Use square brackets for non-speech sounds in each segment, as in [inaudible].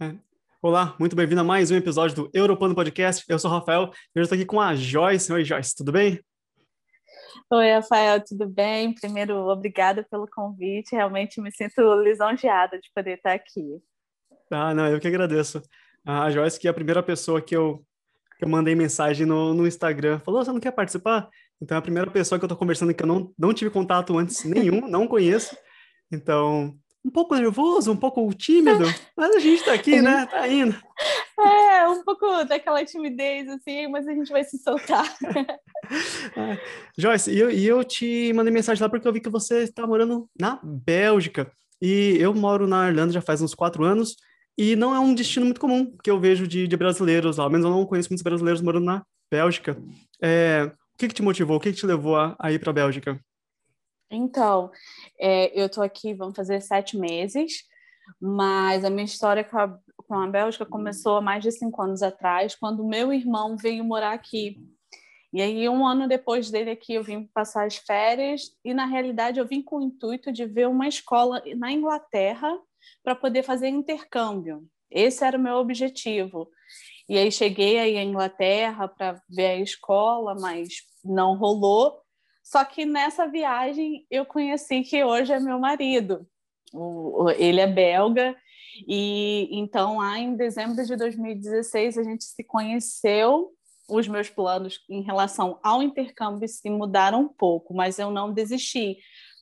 É. Olá, muito bem-vindo a mais um episódio do Europano Podcast. Eu sou o Rafael e hoje estou aqui com a Joyce. Oi, Joyce, tudo bem? Oi, Rafael, tudo bem? Primeiro, obrigada pelo convite. Realmente me sinto lisonjeada de poder estar aqui. Ah, não, eu que agradeço. A Joyce, que é a primeira pessoa que eu, que eu mandei mensagem no, no Instagram, falou: você não quer participar? Então é a primeira pessoa que eu estou conversando que eu não, não tive contato antes nenhum, não conheço. Então, um pouco nervoso, um pouco tímido, [laughs] mas a gente está aqui, né? Tá indo. É, um pouco daquela timidez, assim, mas a gente vai se soltar. [laughs] É. Joyce, e eu, eu te mandei mensagem lá porque eu vi que você está morando na Bélgica. E eu moro na Irlanda já faz uns quatro anos, e não é um destino muito comum que eu vejo de, de brasileiros, ao menos eu não conheço muitos brasileiros morando na Bélgica. É, o que, que te motivou? O que, que te levou a, a ir para a Bélgica? Então, é, eu estou aqui, vamos fazer sete meses, mas a minha história com a, com a Bélgica começou há mais de cinco anos atrás, quando meu irmão veio morar aqui. E aí, um ano depois dele aqui, eu vim passar as férias, e na realidade eu vim com o intuito de ver uma escola na Inglaterra para poder fazer intercâmbio. Esse era o meu objetivo. E aí cheguei aí à Inglaterra para ver a escola, mas não rolou. Só que nessa viagem eu conheci que hoje é meu marido. O, ele é belga e então lá em dezembro de 2016 a gente se conheceu. Os meus planos em relação ao intercâmbio se mudaram um pouco, mas eu não desisti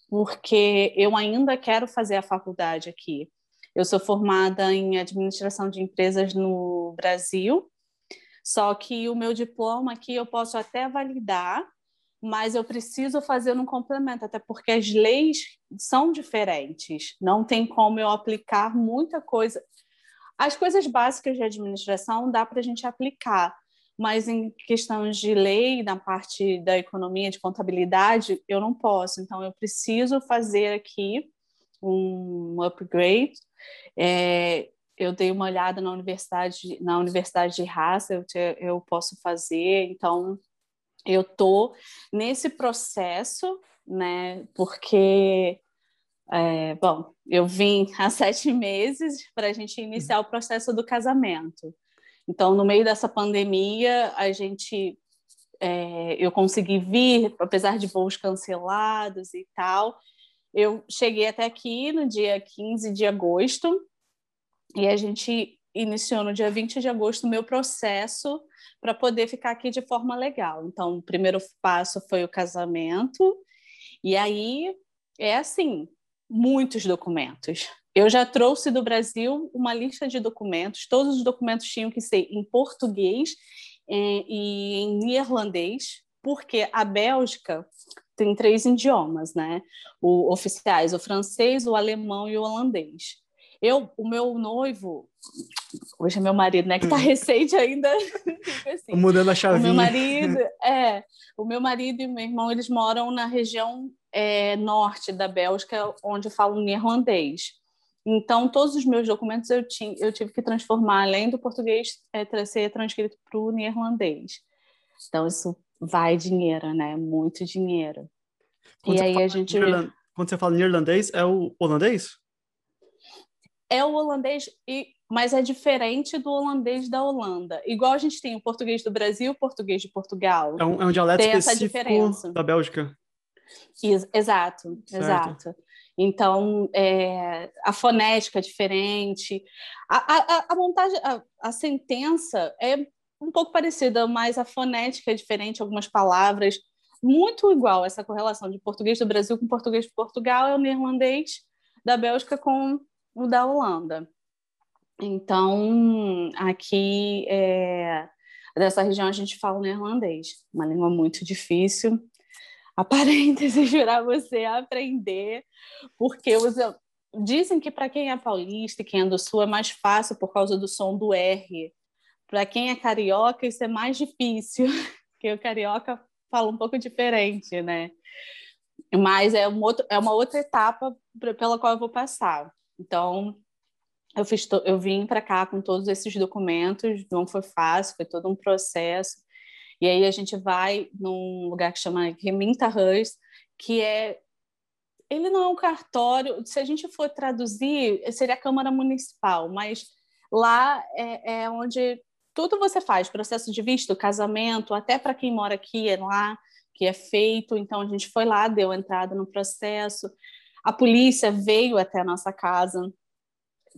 porque eu ainda quero fazer a faculdade aqui. Eu sou formada em administração de empresas no Brasil, só que o meu diploma aqui eu posso até validar, mas eu preciso fazer um complemento, até porque as leis são diferentes. Não tem como eu aplicar muita coisa. As coisas básicas de administração dá para a gente aplicar, mas em questões de lei, na parte da economia, de contabilidade, eu não posso. Então, eu preciso fazer aqui um upgrade. É, eu dei uma olhada na universidade, na universidade de Haas, eu posso fazer, então eu tô nesse processo, né? Porque, é, bom, eu vim [laughs] há sete meses para a gente iniciar o processo do casamento. Então, no meio dessa pandemia, a gente, é, eu consegui vir, apesar de voos cancelados e tal. Eu cheguei até aqui no dia 15 de agosto e a gente iniciou no dia 20 de agosto o meu processo para poder ficar aqui de forma legal. Então, o primeiro passo foi o casamento, e aí é assim, muitos documentos. Eu já trouxe do Brasil uma lista de documentos, todos os documentos tinham que ser em português eh, e em neerlandês, porque a Bélgica tem três idiomas, né? O oficiais, o francês, o alemão e o holandês. Eu, o meu noivo, hoje é meu marido, né, que tá hum. recente ainda, [laughs] assim. Mudando a chavinha. O meu marido, [laughs] é, o meu marido e meu irmão, eles moram na região é, norte da Bélgica, onde falam neerlandês. Então, todos os meus documentos eu, tinha, eu tive que transformar, além do português, é, ser transcrito para o neerlandês. Então, isso vai dinheiro, né? Muito dinheiro. Quando e aí a gente. Quando você fala neerlandês, é o holandês? É o holandês, e, mas é diferente do holandês da Holanda. Igual a gente tem o português do Brasil, o português de Portugal. É um, é um dialeto tem específico da Bélgica. exato, certo. exato. Então, é, a fonética é diferente. A, a, a montagem, a, a sentença é um pouco parecida, mas a fonética é diferente, algumas palavras. Muito igual essa correlação de português do Brasil com português de Portugal, é o neerlandês da Bélgica com o da Holanda. Então, aqui é, dessa região a gente fala neerlandês, uma língua muito difícil. A parênteses para você aprender, porque os, dizem que para quem é paulista e quem é do sul é mais fácil por causa do som do R. Para quem é carioca, isso é mais difícil, [laughs] porque o carioca fala um pouco diferente, né? Mas é, um outro, é uma outra etapa pela qual eu vou passar. Então, eu, fiz eu vim para cá com todos esses documentos, não foi fácil, foi todo um processo. E aí a gente vai num lugar que chama Reminterhuis, que é ele não é um cartório, se a gente for traduzir, seria a Câmara Municipal, mas Lá é, é onde tudo você faz, processo de visto, casamento, até para quem mora aqui é lá que é feito. Então a gente foi lá, deu entrada no processo. A polícia veio até a nossa casa.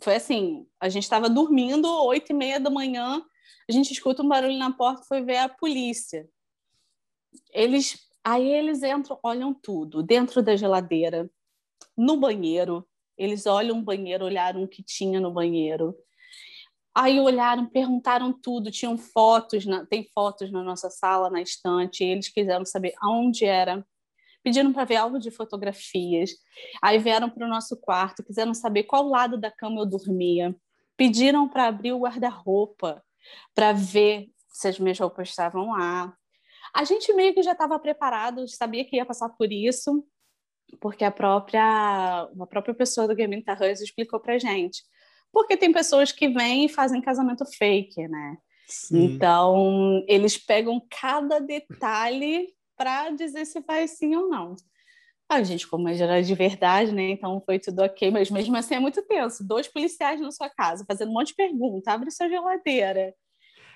Foi assim, a gente estava dormindo, oito e meia da manhã, a gente escuta um barulho na porta, foi ver a polícia. Eles, aí eles entram, olham tudo, dentro da geladeira, no banheiro, eles olham o banheiro, olharam o que tinha no banheiro. Aí olharam, perguntaram tudo, tinham fotos, na, tem fotos na nossa sala, na estante, eles quiseram saber aonde era, pediram para ver algo de fotografias. Aí vieram para o nosso quarto, quiseram saber qual lado da cama eu dormia. Pediram para abrir o guarda-roupa, para ver se as minhas roupas estavam lá. A gente meio que já estava preparado, sabia que ia passar por isso, porque a própria, a própria pessoa do Gaming Tarrãs explicou para gente. Porque tem pessoas que vêm e fazem casamento fake, né? Sim. Então, eles pegam cada detalhe para dizer se vai sim ou não. A gente, como era de verdade, né? Então foi tudo ok, mas mesmo assim é muito tenso. Dois policiais na sua casa, fazendo um monte de perguntas, abre sua geladeira.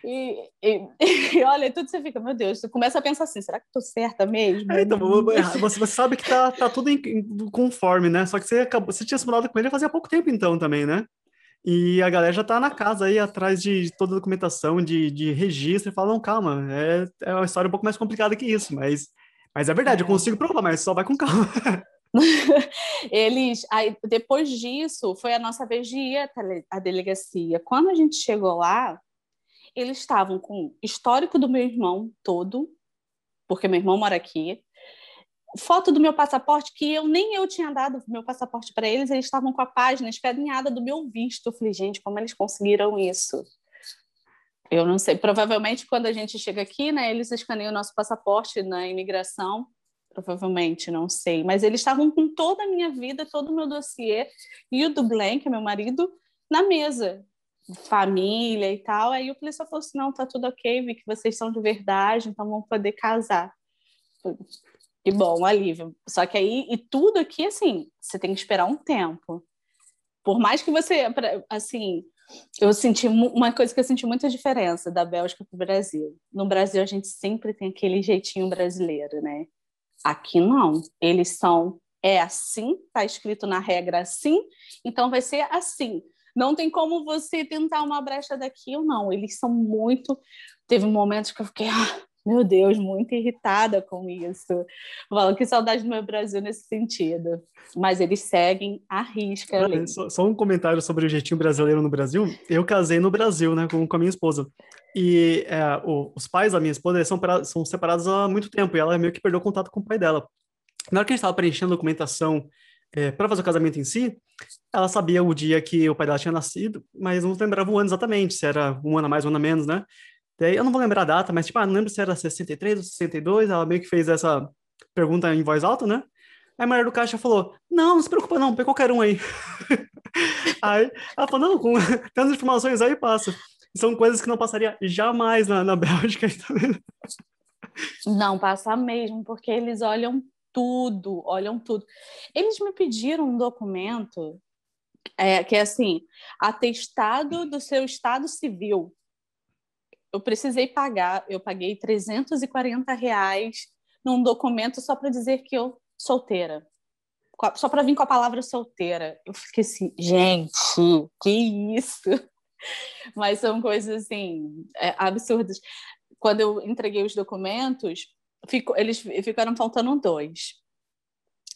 E, e, [laughs] e, olha, tudo você fica, meu Deus, você começa a pensar assim, será que estou certa mesmo? É, então, você, você, sabe que tá, tá tudo em, conforme, né? Só que você, acabou, você tinha se mudado com ele fazia pouco tempo então também, né? E a galera já tá na casa aí, atrás de toda a documentação, de, de registro, e fala, não, calma, é, é uma história um pouco mais complicada que isso, mas, mas é verdade, é. eu consigo provar, mas só vai com calma. [laughs] Eles, aí, depois disso, foi a nossa vez de ir à delegacia. Quando a gente chegou lá, eles estavam com histórico do meu irmão todo, porque meu irmão mora aqui, foto do meu passaporte que eu nem eu tinha dado meu passaporte para eles, eles estavam com a página escaneada do meu visto. Eu falei, gente, como eles conseguiram isso? Eu não sei. Provavelmente quando a gente chega aqui, né, eles escaneiam o nosso passaporte na imigração. Provavelmente, não sei. Mas eles estavam com toda a minha vida, todo o meu dossiê e o do Glenn, que é meu marido, na mesa família e tal. Aí o policial falou assim: não, tá tudo ok, vi que vocês são de verdade, então vamos poder casar. Que bom, alívio. Só que aí, e tudo aqui, assim, você tem que esperar um tempo. Por mais que você, assim, eu senti uma coisa que eu senti muita diferença da Bélgica para o Brasil. No Brasil, a gente sempre tem aquele jeitinho brasileiro, né? Aqui não. Eles são, é assim, tá escrito na regra assim, então vai ser assim. Não tem como você tentar uma brecha daqui ou não. Eles são muito. Teve momentos que eu fiquei, ah, meu Deus, muito irritada com isso. Falo que saudade do meu Brasil nesse sentido. Mas eles seguem a risca. Só, só, um comentário sobre o jeitinho brasileiro no Brasil. Eu casei no Brasil, né, com, com a minha esposa. E é, o, os pais da minha esposa são, são separados há muito tempo. E ela meio que perdeu contato com o pai dela. Na hora que a gente estava preenchendo a documentação é, para fazer o casamento em si, ela sabia o dia que o pai dela tinha nascido, mas não lembrava o ano exatamente, se era um ano a mais, um ano a menos, né? Daí eu não vou lembrar a data, mas tipo, ah, não lembro se era 63 ou 62, ela meio que fez essa pergunta em voz alta, né? Aí a mulher do caixa falou: Não, não se preocupa, não, pega qualquer um aí. [laughs] aí ela falou: Não, com [laughs] tantas informações aí passa. São coisas que não passaria jamais na, na [laughs] Bélgica. não passa mesmo, porque eles olham tudo, olham tudo. Eles me pediram um documento é, que é assim, atestado do seu estado civil. Eu precisei pagar, eu paguei 340 reais num documento só para dizer que eu solteira. Só para vir com a palavra solteira. Eu fiquei assim, gente, que isso? [laughs] Mas são coisas assim, é, absurdas. Quando eu entreguei os documentos, ficou, eles ficaram faltando dois.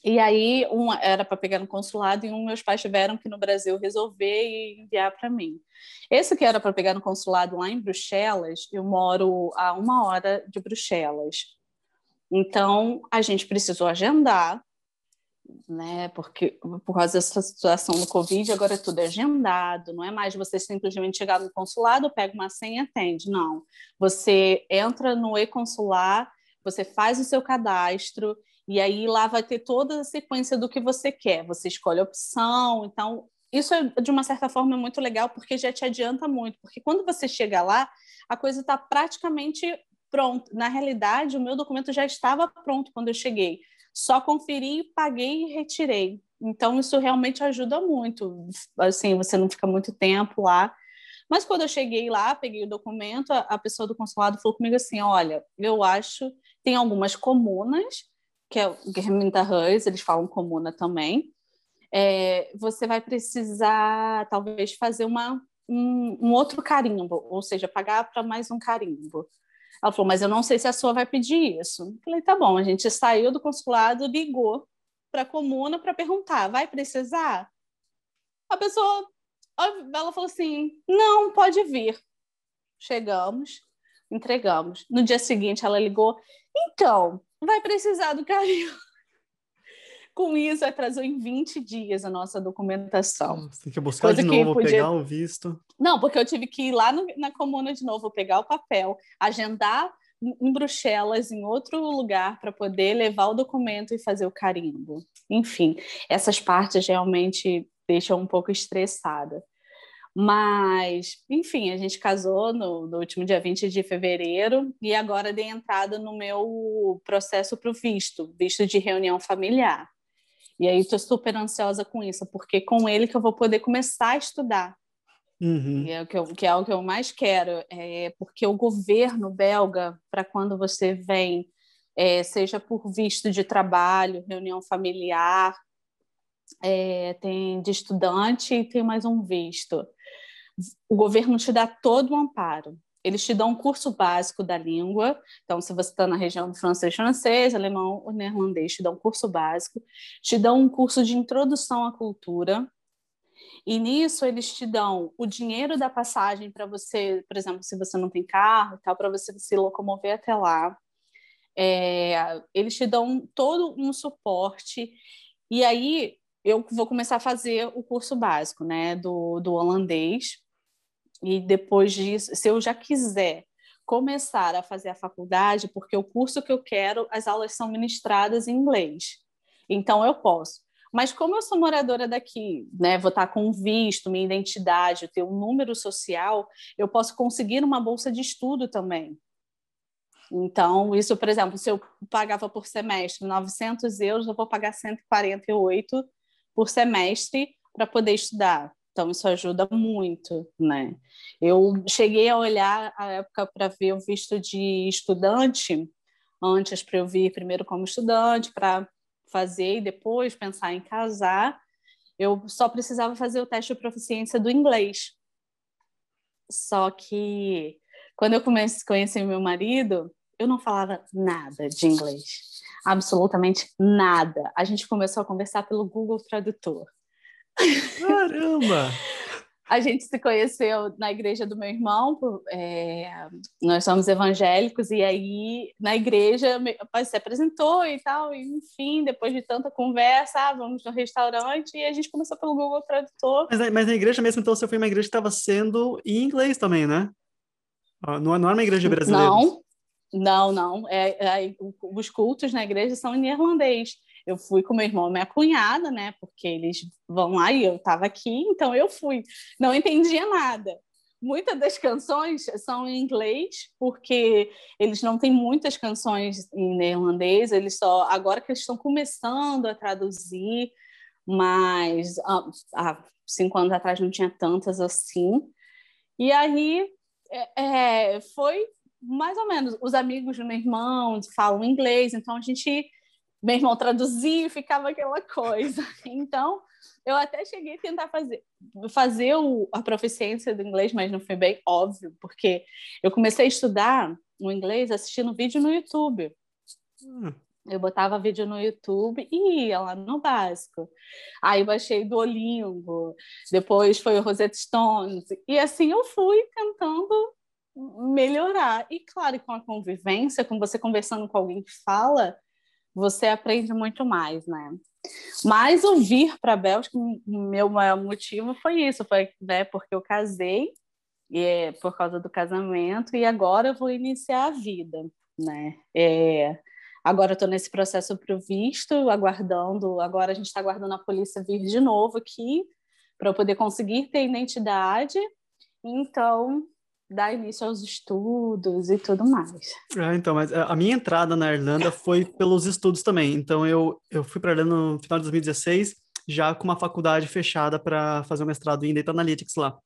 E aí, um era para pegar no consulado e um meus pais tiveram que no Brasil resolver e enviar para mim. Esse que era para pegar no consulado lá em Bruxelas, eu moro a uma hora de Bruxelas. Então, a gente precisou agendar, né? Porque por causa dessa situação do Covid, agora é tudo agendado, não é mais você simplesmente chegar no consulado, pega uma senha e atende. Não. Você entra no e-consular você faz o seu cadastro e aí lá vai ter toda a sequência do que você quer. Você escolhe a opção, então isso é, de uma certa forma é muito legal porque já te adianta muito, porque quando você chega lá, a coisa está praticamente pronta. Na realidade, o meu documento já estava pronto quando eu cheguei. Só conferi, paguei e retirei. Então isso realmente ajuda muito. Assim, você não fica muito tempo lá Mas quando eu cheguei lá, peguei o documento, a, pessoa do consulado falou comigo assim: olha, eu acho, tem algumas comunas, que é o Gemeindehäus, eles falam comuna também, é, você vai precisar, talvez, fazer uma, um, um outro carimbo, ou seja, pagar para mais um carimbo. Ela falou, mas eu não sei se a sua vai pedir isso. Eu falei, tá bom, a gente saiu do consulado, ligou para a comuna para perguntar, vai precisar? A pessoa, ela falou assim, não, pode vir. Chegamos, entregamos. No dia seguinte, ela ligou, então, vai precisar do carimbo. [laughs] Com isso, atrasou em 20 dias a nossa documentação. Tem que buscar Coisa de novo, podia... pegar o visto. Não, porque eu tive que ir lá no, na comuna de novo, pegar o papel, agendar em Bruxelas, em outro lugar, para poder levar o documento e fazer o carimbo. Enfim, essas partes realmente deixam um pouco estressada. Mas, enfim, a gente casou no, no, último dia 20 de fevereiro e agora dei entrada no meu processo para o visto, visto de reunião familiar. E aí estou super ansiosa com isso, porque com ele que eu vou poder começar a estudar. Uhum. Que, é o que, eu, que é o que eu mais quero, é porque o governo belga, para quando você vem, é, seja por visto de trabalho, reunião familiar, é, tem de estudante e tem mais um visto. O governo te dá todo o amparo. Eles te dão um curso básico da língua. Então, se você está na região do francês, francês, alemão ou neerlandês, te dão um curso básico. Te dão um curso de introdução à cultura. E nisso eles te dão o dinheiro da passagem para você, por exemplo, se você não tem carro, tal, para você se locomover até lá. É, eles te dão todo um suporte. E aí eu vou começar a fazer o curso básico, né, do, do holandês. E depois disso, se eu já quiser começar a fazer a faculdade, porque o curso que eu quero, as aulas são ministradas em inglês. Então eu posso. Mas como eu sou moradora daqui, né, vou estar com visto, minha identidade, ter um número social, eu posso conseguir uma bolsa de estudo também. Então, isso, por exemplo, se eu pagava por semestre 900 euros, eu vou pagar 148 por semestre para poder estudar. Então, isso ajuda muito, né? Eu cheguei a olhar a época para ver o visto de estudante, antes para eu vir primeiro como estudante, para fazer e depois pensar em casar. Eu só precisava fazer o teste de proficiência do inglês. Só que quando eu comecei a conhecer meu marido, eu não falava nada de inglês. Absolutamente nada. A gente começou a conversar pelo Google Tradutor. Caramba! A gente se conheceu na igreja do meu irmão, é, nós somos evangélicos, e aí na igreja se apresentou e tal, e, enfim, depois de tanta conversa, ah, vamos no restaurante, e a gente começou pelo Google Tradutor. Mas, mas na igreja mesmo, então você foi uma igreja que estava sendo em inglês também, né? Não, não era uma igreja brasileira? Não, não, não. É, é, os cultos na igreja são em irlandês eu fui com meu irmão e minha cunhada, né? Porque eles vão lá e eu estava aqui, então eu fui. Não entendia nada. Muitas das canções são em inglês, porque eles não têm muitas canções em neerlandês, eles só agora que eles estão começando a traduzir, mas ah, há cinco anos atrás não tinha tantas assim. E aí é, é, foi mais ou menos. Os amigos do meu irmão falam inglês, então a gente meu irmão traduzia e ficava aquela coisa. [laughs] Então, eu até cheguei a tentar fazer, fazer o, a proficiência do inglês, mas não foi bem óbvio, porque eu comecei a estudar o inglês assistindo vídeo no YouTube. Hum. Eu botava vídeo no YouTube e ia lá no básico. Aí baixei Duolingo, depois foi o Rosetta Stones. E assim eu fui tentando melhorar. E claro, com a convivência, com você conversando com alguém que fala, você aprende muito mais, né? Mas o vir para a Bélgica, meu maior motivo foi isso, foi né, porque eu casei e é por causa do casamento e agora eu vou iniciar a vida, né? É, agora estou nesse processo para o visto, aguardando. Agora a gente está aguardando a polícia vir de novo aqui para eu poder conseguir ter identidade. Então dar início aos estudos e tudo mais. Ah, então, mas a minha entrada na Irlanda foi pelos estudos também. Então, eu, eu fui para a Irlanda no final de 2016, já com uma faculdade fechada para fazer um mestrado em Data Analytics lá.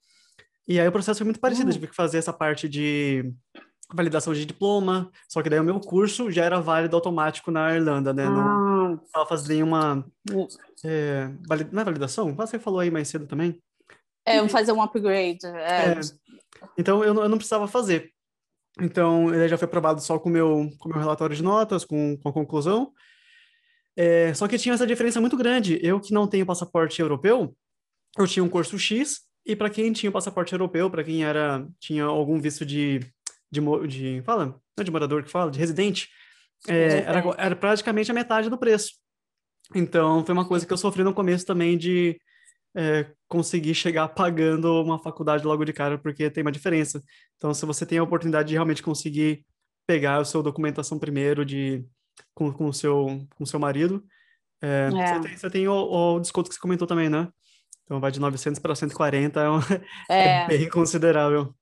E aí o processo foi muito parecido, uhum. tive que fazer essa parte de validação de diploma, só que daí o meu curso já era válido automático na Irlanda, né? Ah. Não estava fazendo nenhuma... É, não é validação? Você falou aí mais cedo também. É, fazer um upgrade. É. Então, eu, eu não precisava fazer. Então, ele já foi aprovado só com meu, o com meu relatório de notas, com, com a conclusão. É, só que tinha essa diferença muito grande. Eu que não tenho passaporte europeu, eu tinha um curso X, e para quem tinha passaporte europeu, para quem era tinha algum visto de, de, de fala, não é de morador que fala, de residente, é, era, era praticamente a metade do preço. Então, foi uma coisa que eu sofri no começo também de é, conseguir chegar pagando uma faculdade logo de cara, porque tem uma diferença. Então, se você tem a oportunidade de realmente conseguir pegar a sua documentação primeiro de, com, com, o, seu, com seu marido, é, é. Você tem, você tem o, o, desconto que você comentou também, né? Então, vai de 900 para 140, é, um, [laughs] é. é bem considerável.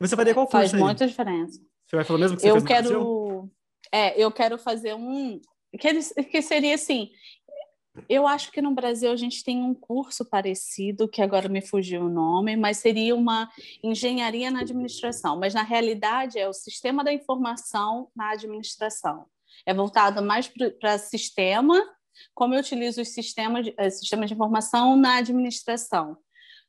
Você faria qual curso Faz aí? muita diferença. Você vai falar mesmo que você eu quero, É, eu quero fazer um... Que, que seria assim, eu acho que no Brasil a gente tem um curso parecido, que agora me fugiu o nome, mas seria uma engenharia na administração. Mas na realidade é o sistema da informação na administração. É voltado mais para sistema, como eu utilizo os sistemas, eh, sistemas de informação na administração.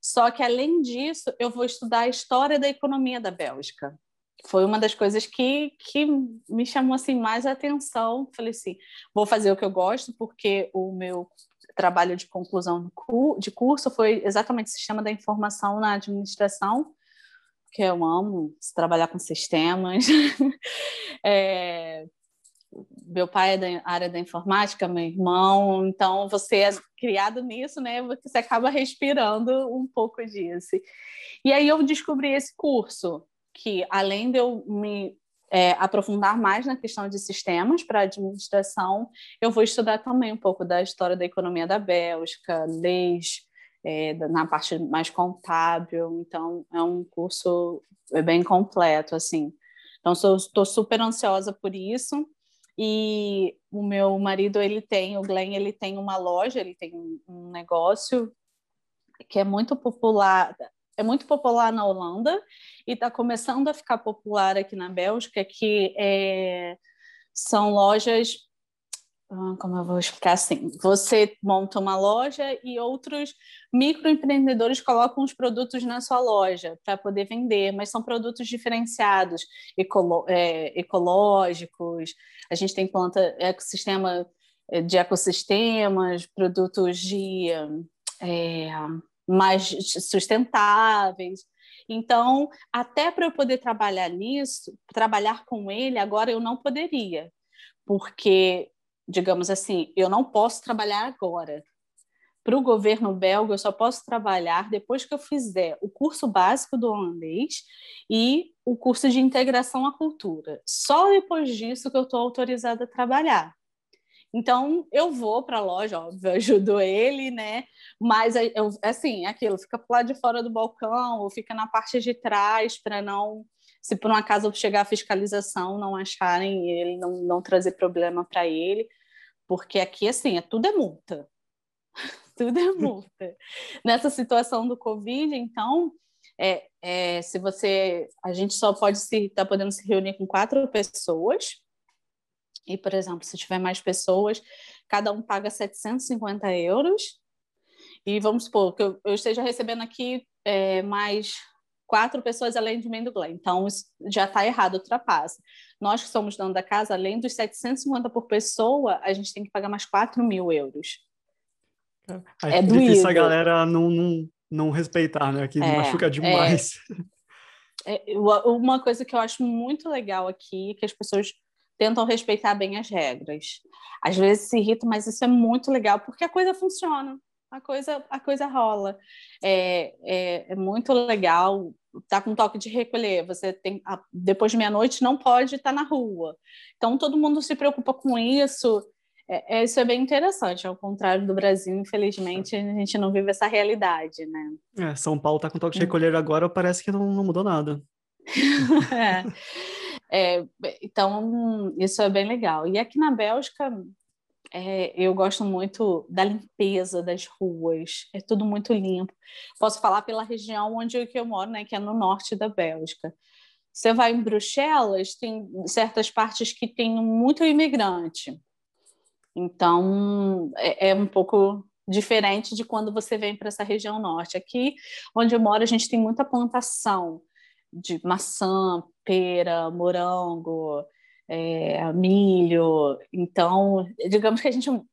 Só que além disso, eu vou estudar a história da economia da Bélgica foi uma das coisas que, que me chamou assim mais a atenção. Falei assim, vou fazer o que eu gosto, porque o meu trabalho de conclusão de curso foi exatamente o sistema da informação na administração, que eu amo trabalhar com sistemas. [laughs] é, meu pai é da área da informática, meu irmão, então você é criado nisso, né? Você acaba respirando um pouco disso. E aí eu descobri esse curso que, além de eu me é, aprofundar mais na questão de sistemas para administração, eu vou estudar também um pouco da história da economia da Bélgica, leis, é, na parte mais contábil. Então, é um curso bem completo, assim. Então, estou super ansiosa por isso. E o meu marido, ele tem, o Glenn, ele tem uma loja, ele tem um negócio que é muito popular, é muito popular na Holanda e está começando a ficar popular aqui na Bélgica, que é, são lojas. Ah, como eu vou explicar assim? Você monta uma loja e outros microempreendedores colocam os produtos na sua loja para poder vender, mas são produtos diferenciados, ecolo é, ecológicos. A gente tem planta ecossistema é, de ecossistemas, produtos de é, mais sustentáveis. Então, até para eu poder trabalhar nisso, trabalhar com ele, agora eu não poderia, porque, digamos assim, eu não posso trabalhar agora. Para o governo belga, eu só posso trabalhar depois que eu fizer o curso básico do holandês e o curso de integração à cultura. Só depois disso que eu estou autorizada a trabalhar. Então, eu vou para a loja, óbvio, [laughs] ajudo ele, né? Mas, eu, assim, aquilo, fica lá de fora do balcão ou fica na parte de trás para não, se por um acaso chegar a fiscalização, não acharem ele, não, não trazer problema para ele, porque aqui, assim, é, tudo é multa. [laughs] tudo é [laughs] multa. Nessa situação do Covid, então, é, é, se você, a gente só pode se, tá podendo se reunir com quatro pessoas, e, por exemplo, se tiver mais pessoas, cada um paga 750 euros. E vamos supor que eu, eu esteja recebendo aqui é, mais quatro pessoas além de mim do Glenn. Então, já está errado, ultrapassa. Nós que somos dono da casa, além dos 750 por pessoa, a gente tem que pagar mais 4 mil euros. É, é difícil a galera não, não, não respeitar, né? Que é, machuca demais. É, é, uma coisa que eu acho muito legal aqui, que as pessoas tentam respeitar bem as regras. Às vezes se irritam, mas isso é muito legal porque a coisa funciona, a coisa, a coisa rola. É, é, é muito legal. Tá com toque de recolher, você tem depois de meia-noite não pode estar na rua. Então todo mundo se preocupa com isso. É, é, isso é bem interessante, ao contrário do Brasil, infelizmente, a gente não vive essa realidade, né? É, São Paulo está com toque de recolher agora, parece que não, não mudou nada. [laughs] é. É, então, isso é bem legal. E aqui na Bélgica, é, eu gosto muito da limpeza das ruas, é tudo muito limpo. Posso falar pela região onde eu, que eu moro, né, que é no norte da Bélgica. Você vai em Bruxelas, tem certas partes que tem muito imigrante. Então, é, é um pouco diferente de quando você vem para essa região norte. Aqui, onde eu moro, a gente tem muita plantação de maçã, pera, morango, é, milho. Então, digamos que a gente não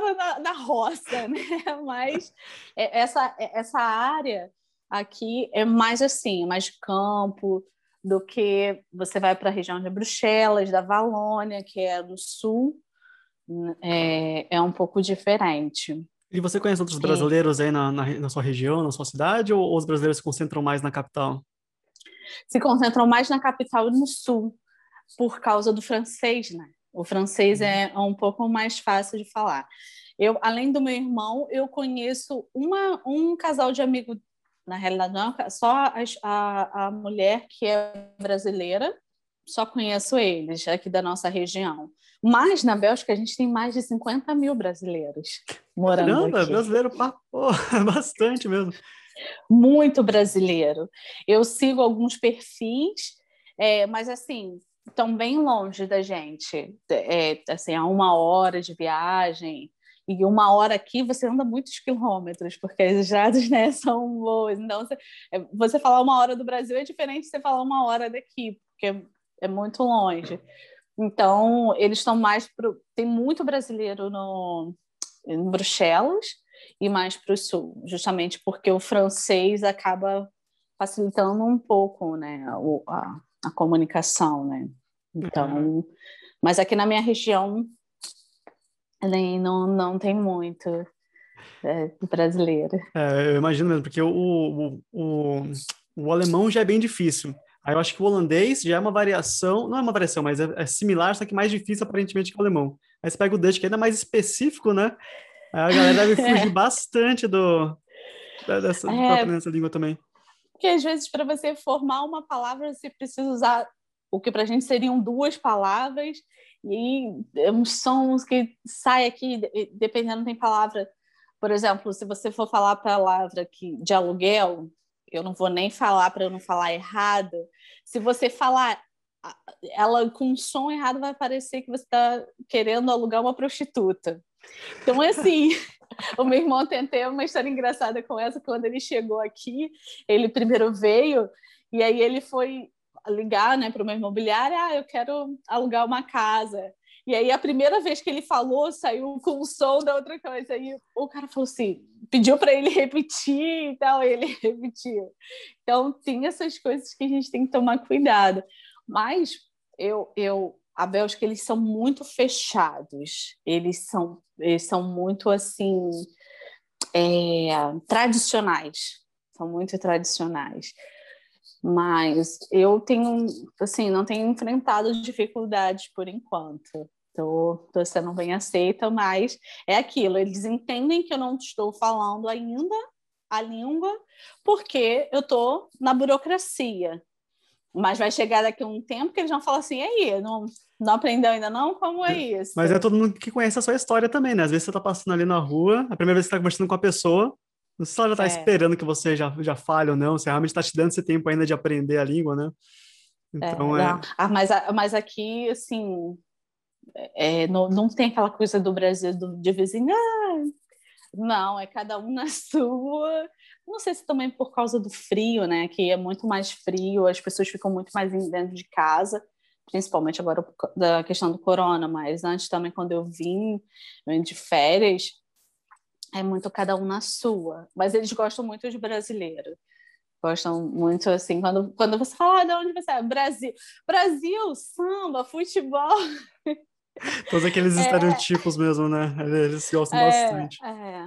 mora na, na roça, [laughs] né? Mas é, essa, essa área aqui é mais assim, mais campo do que você vai para a região de Bruxelas, da Valônia, que é no sul, é, é um pouco diferente. E você conhece outros brasileiros aí na, na, na, sua região, na sua cidade, ou, ou os brasileiros se concentram mais na capital? Se concentram mais na capital e no sul por causa do francês, né? O francês uhum. é um pouco mais fácil de falar. Eu, além do meu irmão, eu conheço uma, um casal de amigos, na realidade não, só a, a, a mulher que é brasileira, só conheço eles aqui da nossa região. Mas na Bélgica a gente tem mais de 50 mil brasileiros morando Caramba, aqui. brasileiro, pô, [laughs] bastante mesmo. Muito brasileiro. Eu sigo alguns perfis, é, mas assim, estão bem longe da gente. É, assim, a uma hora de viagem. E uma hora aqui você anda muitos quilômetros, porque as estradas né, [laughs] são boas. Então, você, é, você falar uma hora do Brasil é diferente de você falar uma hora daqui, porque é muito longe. Então, eles estão mais. Pro... Tem muito brasileiro no, em Bruxelas e mais para o sul, justamente porque o francês acaba facilitando um pouco né, a, a comunicação, né? Então, uhum. mas aqui na minha região nem, não, não tem muito é, brasileiro. É, eu imagino mesmo, porque o, o, o, o, alemão já é bem difícil. Aí eu acho que o holandês já é uma variação, não é uma variação, mas é, é similar, só que mais difícil aparentemente que o alemão. Aí você pega o Dutch, que é ainda mais específico, né? A galera deve [laughs] fugir é. bastante do, dessa, é, dessa língua também. Porque às vezes para você formar uma palavra você precisa usar o que para a gente seriam duas palavras e uns sons que sai aqui dependendo tem palavra por exemplo se você for falar a palavra que de aluguel eu não vou nem falar para eu não falar errado se você falar ela com um som errado vai parecer que você está querendo alugar uma prostituta então é assim [laughs] o meu irmão tem até uma história engraçada com essa. Quando ele chegou aqui, ele primeiro veio e aí ele foi ligar né, para uma imobiliária: ah, eu quero alugar uma casa. E aí a primeira vez que ele falou, saiu com o som da outra coisa. Aí o cara falou assim, pediu para ele [laughs] repetir e tal, e ele [laughs] repetiu. Então tem essas coisas que a gente tem que tomar cuidado. Mas eu, eu a Bélgica eles são muito fechados, eles são, eles são muito assim é, tradicionais, são muito tradicionais. Mas eu tenho, assim, não tenho enfrentado dificuldades por enquanto. Estou sendo bem aceita, mas é aquilo. Eles entendem que eu não estou falando ainda a língua, porque eu estou na burocracia. Mas vai chegar daqui a um tempo que eles vão falar assim, e aí, não, não aprendeu ainda não? Como é isso? Mas é todo mundo que conhece a sua história também, né? Às vezes você tá passando ali na rua, a primeira vez que você tá conversando com a pessoa, não sei se ela já tá é. esperando que você já, já fale ou não, se realmente está te dando esse tempo ainda de aprender a língua, né? Então é... é... Ah, mas, mas aqui, assim, é, não, não tem aquela coisa do Brasil do, de vizinho, ah, não, é cada um [laughs] na sua. Não sei se também por causa do frio, né? Que é muito mais frio, as pessoas ficam muito mais dentro de casa, principalmente agora da questão do corona, mas antes também, quando eu vim de férias, é muito cada um na sua. Mas eles gostam muito de brasileiro. Gostam muito assim, quando, quando você fala, ah, de onde você é? Brasil. Brasil, samba, futebol. [laughs] [laughs] Todos aqueles é... estereotipos mesmo, né? Eles gostam é, bastante. É.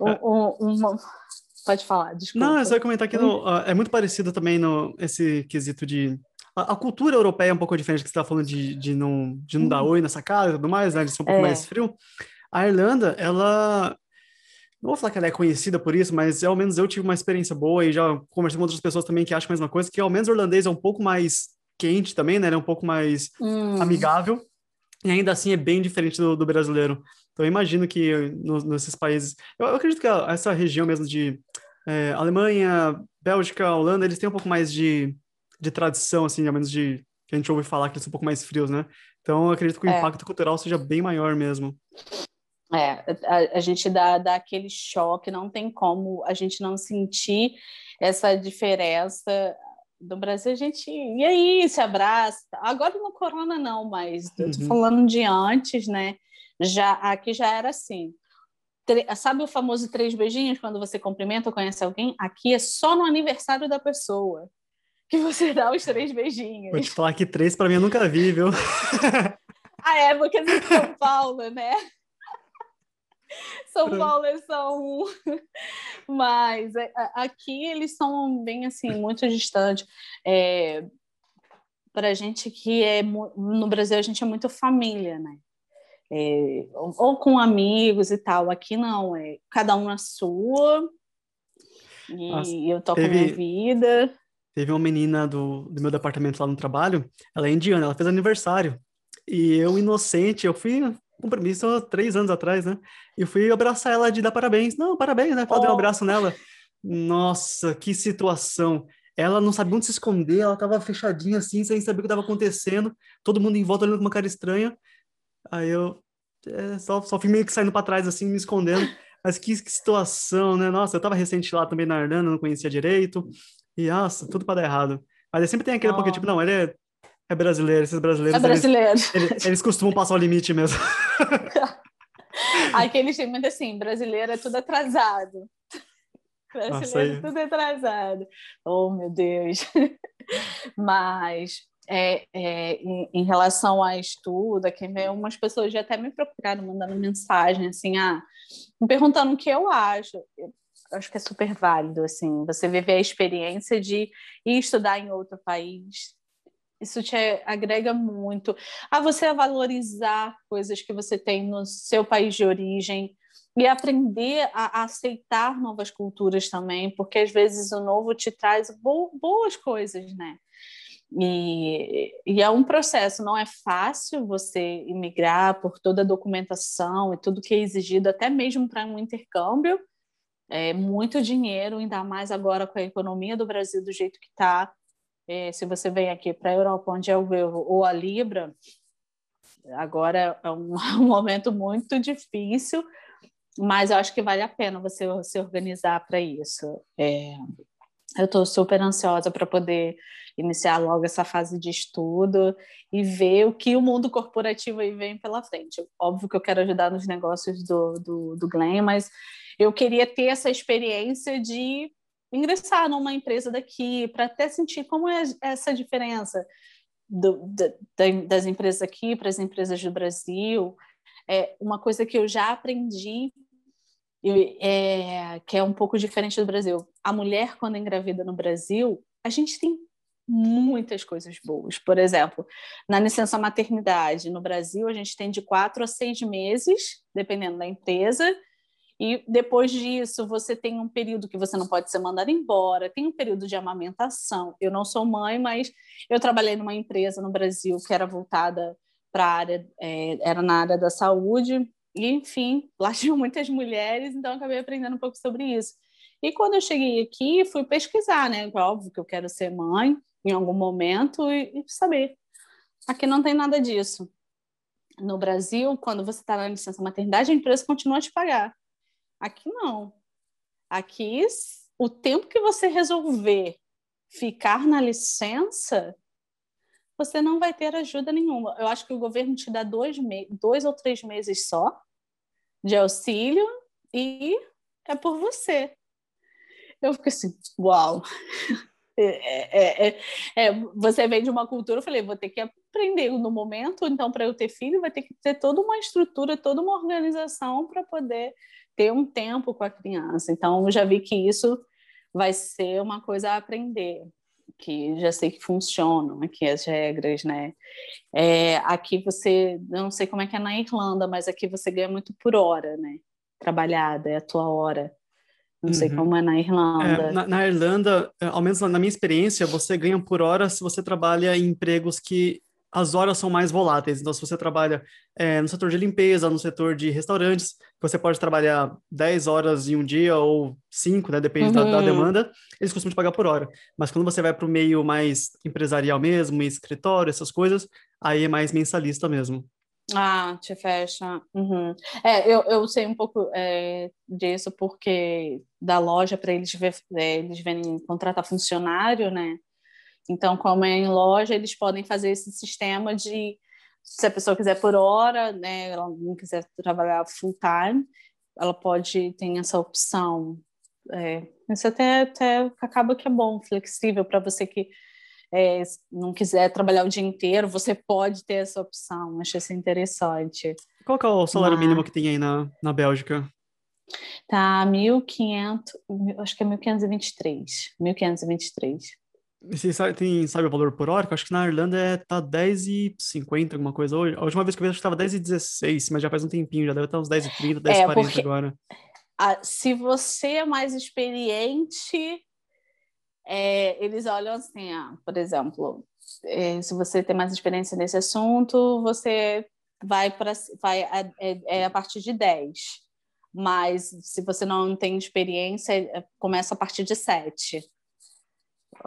Um, um, Pode falar, desculpa. Não, é só comentar que no, uh, é muito parecido também no esse quesito de. A, cultura europeia é um pouco diferente que você está falando de, de não, de não dar uhum. oi nessa casa e tudo mais, né? De ser um pouco é. mais frio. A Irlanda, ela. Não vou falar que ela é conhecida por isso, mas ao menos eu tive uma experiência boa e já conversei com outras pessoas também que acham a mesma coisa, que ao menos o irlandês é um pouco mais quente também, né? Ele é um pouco mais hum. amigável. E ainda assim é bem diferente do, do brasileiro. Então eu imagino que no, nesses países, eu, eu, acredito que essa região mesmo de é, Alemanha, Bélgica, Holanda, eles têm um pouco mais de, de tradição, assim, ao menos de que a gente ouve falar que eles são um pouco mais frios, né? Então eu acredito que o é. impacto cultural seja bem maior mesmo. É, a, a, gente dá, dá aquele choque, não tem como a gente não sentir essa diferença. Do Brasil, a gente. E aí, se abraça. Agora no Corona, não, mas eu tô uhum. falando de antes, né? Já, aqui já era assim. Sabe o famoso três beijinhos quando você cumprimenta ou conhece alguém? Aqui é só no aniversário da pessoa que você dá os três beijinhos. Vou te falar que três para mim eu nunca vi, viu? [laughs] ah, é, porque é de São Paulo, né? [laughs] São Paulo é só um. [laughs] Mas é, aqui eles são bem assim, muito distantes. É, Para a gente que é no Brasil, a gente é muito família, né? É, ou com amigos e tal. Aqui não, é cada um na sua. E Nossa, eu toco teve, minha vida. Teve uma menina do, do meu departamento lá no trabalho, ela é indiana, ela fez aniversário. E eu, inocente, eu fui compromisso três anos atrás, né? E fui abraçar ela de dar parabéns. Não, parabéns, né? Fazer oh. um abraço nela. Nossa, que situação. Ela não sabia onde se esconder, ela tava fechadinha assim, sem saber o que estava acontecendo. Todo mundo em volta olhando com uma cara estranha. Aí eu é, só, só fui meio que saindo para trás, assim, me escondendo. Mas que, que, situação, né? Nossa, eu tava recente lá também na Irlanda, não conhecia direito. E, nossa, tudo para dar errado. Mas sempre tem aquele oh. pouquinho, tipo, não, ele é é brasileiro, esses brasileiros. É brasileiro. Eles, eles, eles costumam passar o limite mesmo. [laughs] Aquele time assim, brasileiro é tudo atrasado. Brasileiro é tudo atrasado. Oh, meu Deus. [laughs] Mas é, é, em, em, relação a estudo, aqui vem umas pessoas já até me procuraram, mandando mensagem assim, ah, me perguntando o que eu acho. Eu acho que é super válido, assim, você viver a experiência de ir estudar em outro país, isso te agrega muito a você valorizar coisas que você tem no seu país de origem e aprender a, aceitar novas culturas também, porque às vezes o novo te traz bo boas coisas, né? E, e, é um processo, não é fácil você imigrar por toda a documentação e tudo que é exigido, até mesmo para um intercâmbio. É muito dinheiro, ainda mais agora com a economia do Brasil do jeito que está é, se você vem aqui para a Europa, onde é o euro ou a libra, agora é um, [laughs] um, momento muito difícil, mas eu acho que vale a pena você se organizar para isso. É, eu estou super ansiosa para poder iniciar logo essa fase de estudo e ver o que o mundo corporativo aí vem pela frente. Óbvio que eu quero ajudar nos negócios do, do, do Glenn, mas eu queria ter essa experiência de ingressar numa empresa daqui, para até sentir como é essa diferença do, da, das empresas aqui para as empresas do Brasil. É uma coisa que eu já aprendi, é, que é um pouco diferente do Brasil. A mulher, quando engravida no Brasil, a gente tem muitas coisas boas. Por exemplo, na licença maternidade, no Brasil, a gente tem de quatro a seis meses, dependendo da empresa, e depois disso, você tem um período que você não pode ser mandado embora, tem um período de amamentação. Eu não sou mãe, mas eu trabalhei numa empresa no Brasil que era voltada para a área, é, era na área da saúde, e enfim, [laughs] lá tinham muitas mulheres, então acabei aprendendo um pouco sobre isso. E quando eu cheguei aqui, fui pesquisar, né? Óbvio que eu quero ser mãe em algum momento e, e saber. Aqui não tem nada disso. No Brasil, quando você está na licença maternidade, a empresa continua a te pagar. Aqui não. Aqui, o tempo que você resolver ficar na licença, você não vai ter ajuda nenhuma. Eu acho que o governo te dá dois, dois ou três meses só de auxílio e é por você. Eu fico assim, uau! [laughs] É, é, é, é, você vem de uma cultura, eu falei, vou ter que aprender no momento, então, para eu ter filho, vai ter que ter toda uma estrutura, toda uma organização para poder ter um tempo com a criança. Então, eu já vi que isso vai ser uma coisa a aprender, que já sei que funcionam aqui as regras, né? É, aqui você, não sei como é que é na Irlanda, mas aqui você ganha muito por hora, né? Trabalhada, é a tua hora. Não uhum. sei como é na Irlanda. É, na, na, Irlanda, é, ao menos na minha experiência, você ganha por hora se você trabalha em empregos que as horas são mais voláteis. Então, se você trabalha é, no setor de limpeza, no setor de restaurantes, você pode trabalhar 10 horas em um dia ou 5, né? Depende uhum. da, da, demanda. Eles costumam te pagar por hora. Mas quando você vai para o meio mais empresarial mesmo, escritório, essas coisas, aí é mais mensalista mesmo. Ah, te fecha. Uhum. É, eu, eu sei um pouco é, disso porque da loja para eles, é, eles vêm contratar funcionário, né? Então, como é em loja, eles podem fazer esse sistema de se a pessoa quiser por hora, né, ela não quiser trabalhar full time, ela pode ter essa opção. É, isso até, até acaba que é bom, flexível para você que é, não quiser trabalhar o dia inteiro, você pode ter essa opção. Acho isso interessante. Qual que é o salário Mas... mínimo que tem aí na, na Bélgica? Tá 1.500, acho que é 1.523. 1.523. Você sabe, tem, sabe o valor por hora? Eu acho que na Irlanda é, tá 10,50, alguma coisa hoje. A última vez que eu vi, acho que estava 10,16, mas já faz um tempinho, já deve estar uns 10,30, 10,40 é, agora. A, se você é mais experiente, é, eles olham assim, ah, por exemplo, é, se você tem mais experiência nesse assunto, você vai para vai a, é, é, a partir de 10. Mas se você não tem experiência, é, começa a partir de 7.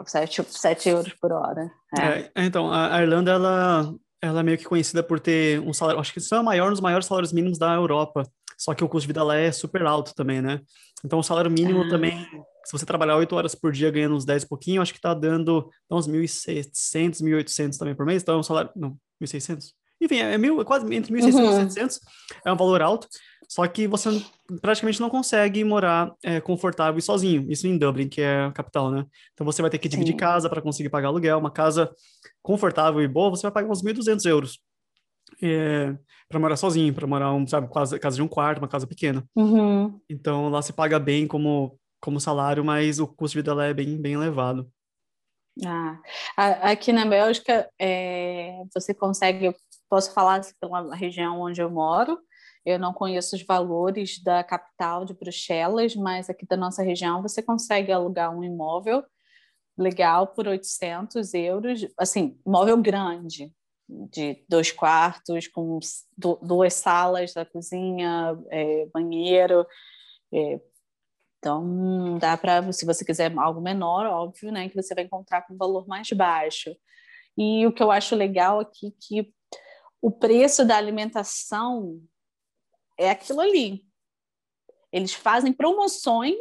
7, 7 euros por hora. É. É, então, a Irlanda, ela, ela é meio que conhecida por ter um salário, acho que isso é o maior, um dos maiores salários mínimos da Europa. Só que o custo de vida lá é super alto também, né? Então, o salário mínimo ah. também, se você trabalhar 8 horas por dia ganhando uns 10 e pouquinho, acho que tá dando uns 1.600, 1.800 também por mês. Então, é um salário. Não, 1.600? Enfim, é, mil, é quase entre 1.600 uhum. e 700. É um valor alto. Só que você praticamente não consegue morar é, confortável e sozinho. Isso em Dublin, que é a capital, né? Então você vai ter que dividir Sim. casa para conseguir pagar aluguel. Uma casa confortável e boa, você vai pagar uns 1.200 euros é, para morar sozinho, para morar, um, sabe, casa, casa de um quarto, uma casa pequena. Uhum. Então lá se paga bem como, como salário, mas o custo de vida lá é bem, bem elevado. Ah, aqui na Bélgica, é, você consegue, posso falar assim, pela região onde eu moro, eu não conheço os valores da capital de Bruxelas, mas aqui da nossa região você consegue alugar um imóvel legal por 800 euros, assim, imóvel grande, de dois quartos, com duas salas da cozinha, é, banheiro. É, então, dá para, se você quiser algo menor, óbvio, né, que você vai encontrar com um valor mais baixo. E o que eu acho legal aqui é que o preço da alimentação é aquilo ali. Eles fazem promoções